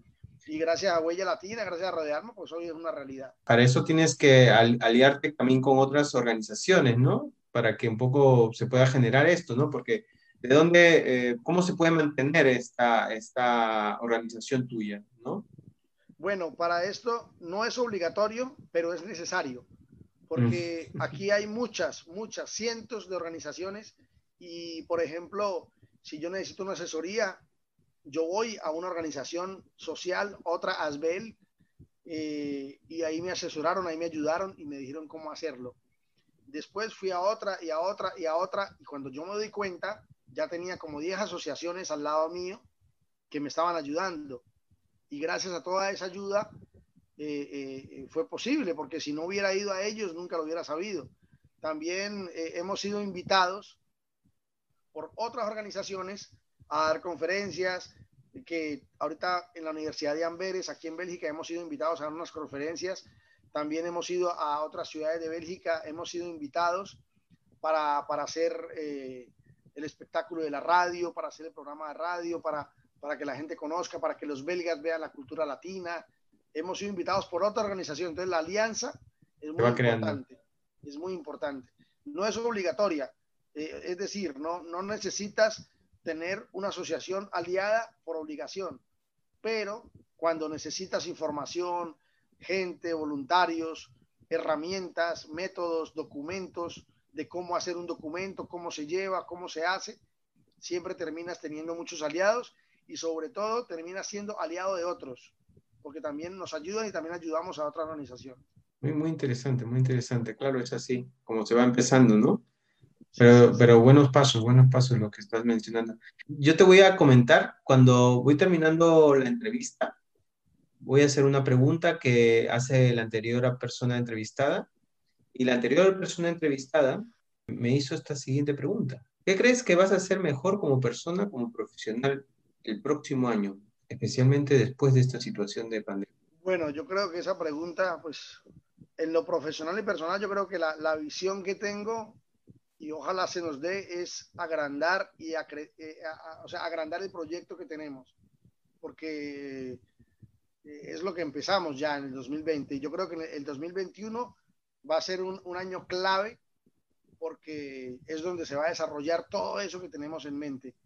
Y gracias a Huella Latina, gracias a Rodearme, pues hoy es una realidad. Para eso tienes que aliarte también con otras organizaciones, ¿no? Para que un poco se pueda generar esto, ¿no? Porque ¿de dónde, eh, cómo se puede mantener esta, esta organización tuya, ¿no? Bueno, para esto no es obligatorio, pero es necesario, porque mm. aquí hay muchas, muchas, cientos de organizaciones y, por ejemplo, si yo necesito una asesoría, yo voy a una organización social, otra ASBEL, eh, y ahí me asesoraron, ahí me ayudaron y me dijeron cómo hacerlo. Después fui a otra y a otra y a otra, y cuando yo me doy cuenta, ya tenía como 10 asociaciones al lado mío que me estaban ayudando. Y gracias a toda esa ayuda eh, eh, fue posible, porque si no hubiera ido a ellos, nunca lo hubiera sabido. También hemos sido invitados por otras organizaciones a dar conferencias, que ahorita en la Universidad de Amberes, aquí en Bélgica, hemos sido invitados a unas conferencias. También hemos ido a otras ciudades de Bélgica, hemos sido invitados para, para hacer eh, el espectáculo de la radio, para hacer el programa de radio, para, para que la gente conozca, para que los belgas vean la cultura latina. Hemos sido invitados por otra organización. Entonces, la alianza es muy importante. Es muy importante. No es obligatoria. Eh, es decir, no, no necesitas tener una asociación aliada por obligación, pero cuando necesitas información, gente, voluntarios, herramientas, métodos, documentos de cómo hacer un documento, cómo se lleva, cómo se hace, siempre terminas teniendo muchos aliados y sobre todo terminas siendo aliado de otros, porque también nos ayudan y también ayudamos a otra organización. Muy, muy interesante, muy interesante. Claro, es así, como se va empezando, ¿no? Pero, buenos pasos, buenos pasos lo que estás mencionando. Yo te voy a comentar, cuando voy terminando la entrevista, voy a hacer una pregunta que hace la anterior persona entrevistada. Y la anterior persona entrevistada me hizo esta siguiente pregunta. ¿Qué crees que vas a hacer mejor como persona, como profesional el próximo año, especialmente después de esta situación de pandemia? Bueno, yo creo que esa pregunta, pues, en lo profesional y personal, yo creo que la, la visión que tengo y ojalá se nos dé es agrandar y eh, o sea, agrandar el proyecto que tenemos, porque eh, es lo que empezamos ya en el 2020. Y yo creo que el 2021 va a ser un, un, año clave porque es donde se va a desarrollar todo eso que tenemos en mente.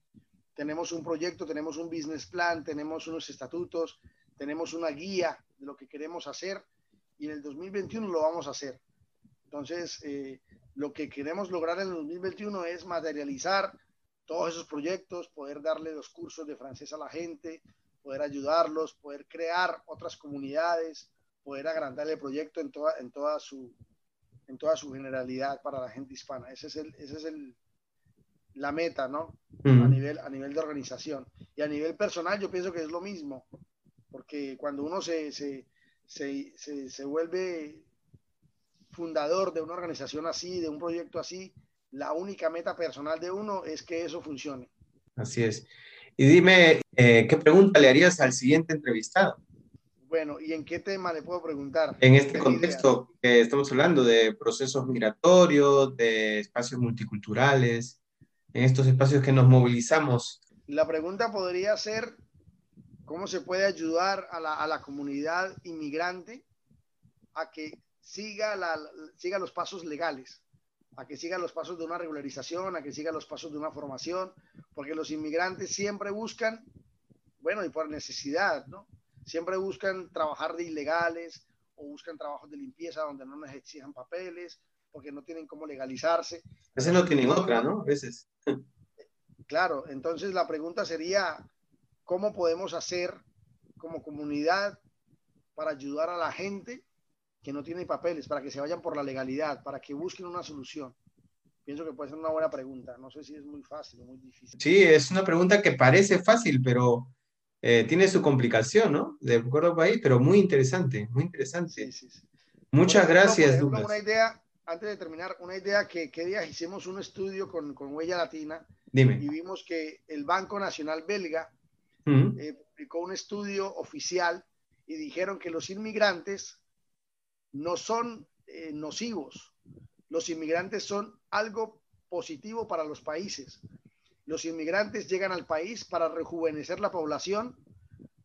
Tenemos un proyecto, tenemos un business plan, tenemos unos estatutos, tenemos una guía de lo que queremos hacer y en el 2021 lo vamos a hacer. Entonces, eh, lo que queremos lograr en el 2021 es materializar todos esos proyectos, poder darle los cursos de francés a la gente, poder ayudarlos, poder crear otras comunidades, poder agrandar el proyecto en toda, en toda, su, en toda su generalidad para la gente hispana. Ese es, el, ese es el, la meta, ¿no? A, nivel, a nivel de organización. Y a nivel personal yo pienso que es lo mismo, porque cuando uno se, se, se, se, se vuelve fundador de una organización así, de un proyecto así, la única meta personal de uno es que eso funcione. Así es. Y dime, eh, ¿qué pregunta le harías al siguiente entrevistado? Bueno, ¿y en qué tema le puedo preguntar? En este contexto que estamos hablando de procesos migratorios, de espacios multiculturales, en estos espacios que nos movilizamos. La pregunta podría ser, ¿cómo se puede ayudar a la, a la comunidad inmigrante a que siga, la, siga los pasos legales, a que siga los pasos de una regularización, a que siga los pasos de una formación, porque los inmigrantes siempre buscan, bueno, y por necesidad, ¿no? Siempre buscan trabajar de ilegales o buscan trabajos de limpieza donde no les exijan papeles, porque no tienen cómo legalizarse. A veces no tienen otra, ¿no? A veces. Claro, entonces la pregunta sería, ¿cómo podemos hacer como comunidad para ayudar a la gente que no tienen papeles, para que se vayan por la legalidad, para que busquen una solución? Pienso que puede ser una buena pregunta. No sé si es muy fácil o muy difícil. Sí, es una pregunta que parece fácil, pero eh, tiene su complicación, ¿no? De acuerdo país, pero muy interesante, muy interesante. Sí, sí, sí. Muchas gracias, ejemplo, Una idea, antes de terminar, una idea que, que día hicimos un estudio con, con, Huella Latina Dime. y vimos que el Banco Nacional Belga eh, publicó un estudio oficial y dijeron que los inmigrantes no son eh, nocivos. Los inmigrantes son algo positivo para los países. Los inmigrantes llegan al país para rejuvenecer la población,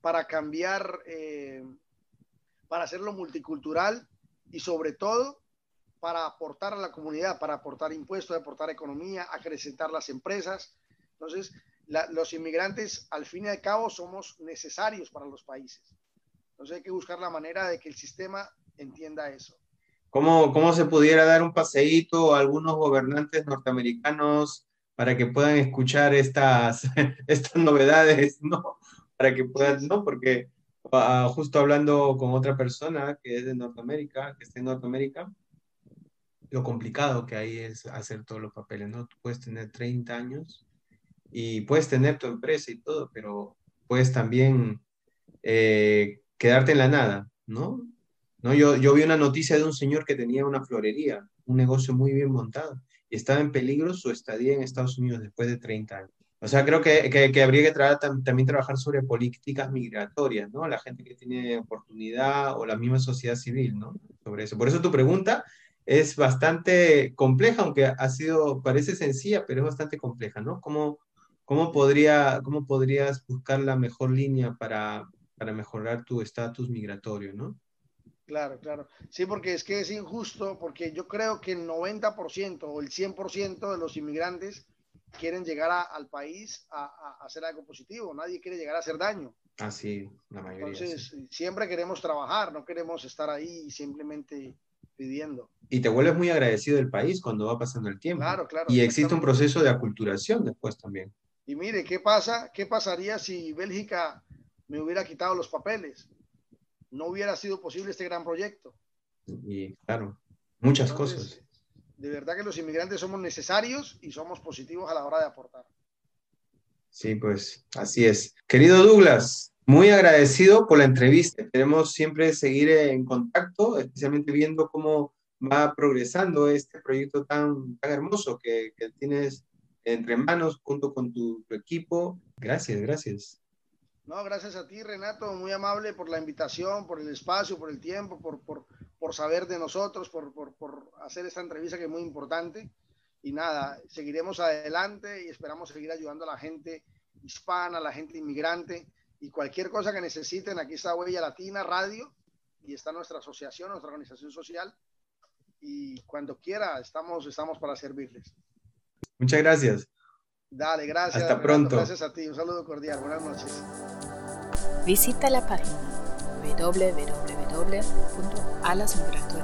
para cambiar, eh, para hacerlo multicultural y sobre todo para aportar a la comunidad, para aportar impuestos, aportar economía, acrecentar las empresas. Entonces, los inmigrantes, al fin y al cabo, somos necesarios para los países. Entonces hay que buscar la manera de que el sistema entienda eso. ¿Cómo, cómo se pudiera dar un paseíto a algunos gobernantes norteamericanos para que puedan escuchar estas, estas novedades, ¿no? Para que puedan, ¿no? Porque uh, justo hablando con otra persona que es de Norteamérica, que está en Norteamérica, lo complicado que hay es hacer todos los papeles, ¿no? Tú puedes tener 30 años y puedes tener tu empresa y todo, pero puedes también eh, quedarte en la nada, ¿no? ¿No? Yo, yo vi una noticia de un señor que tenía una florería, un negocio muy bien montado, y estaba en peligro su estadía en Estados Unidos después de 30 años. O sea, creo que, que, habría que también trabajar sobre políticas migratorias, ¿no? La gente que tiene oportunidad o la misma sociedad civil, ¿no? Sobre eso. Por eso tu pregunta es bastante compleja, aunque ha sido, parece sencilla, pero es bastante compleja, ¿no? ¿Cómo, cómo, podría, cómo podrías buscar la mejor línea para, para mejorar tu estatus migratorio, ¿no? Claro, claro. Sí, porque es que es injusto, porque yo creo que el 90% o el 100% de los inmigrantes quieren llegar al país a, hacer algo positivo. Nadie quiere llegar a hacer daño. Así, la mayoría. Entonces, siempre queremos trabajar, no queremos estar ahí simplemente pidiendo. Y te vuelves muy agradecido del país cuando va pasando el tiempo. Claro, claro. Y existe un proceso de aculturación después también. Y mire, ¿qué pasa? ¿Qué pasaría si Bélgica me hubiera quitado los papeles? No hubiera sido posible este gran proyecto. Y claro, muchas cosas. De verdad que los inmigrantes somos necesarios y somos positivos a la hora de aportar. Sí, pues así es. Querido Douglas, muy agradecido por la entrevista. Queremos siempre seguir en contacto, especialmente viendo cómo va progresando este proyecto tan, tan hermoso que, que tienes entre manos junto con tu, equipo. Gracias, gracias. No, gracias a ti, Renato, muy amable por la invitación, por el espacio, por el tiempo, por, por, por saber de nosotros, por, por, por, hacer esta entrevista que es muy importante. Y nada, seguiremos adelante y esperamos seguir ayudando a la gente hispana, a la gente inmigrante y cualquier cosa que necesiten. Aquí está Huella Latina Radio y está nuestra asociación, nuestra organización social. Y cuando quiera, estamos, estamos para servirles. Muchas gracias. Dale, gracias. Hasta pronto. Gracias a ti. Un saludo cordial. Buenas noches. Visita la página www.alasmigratorias.com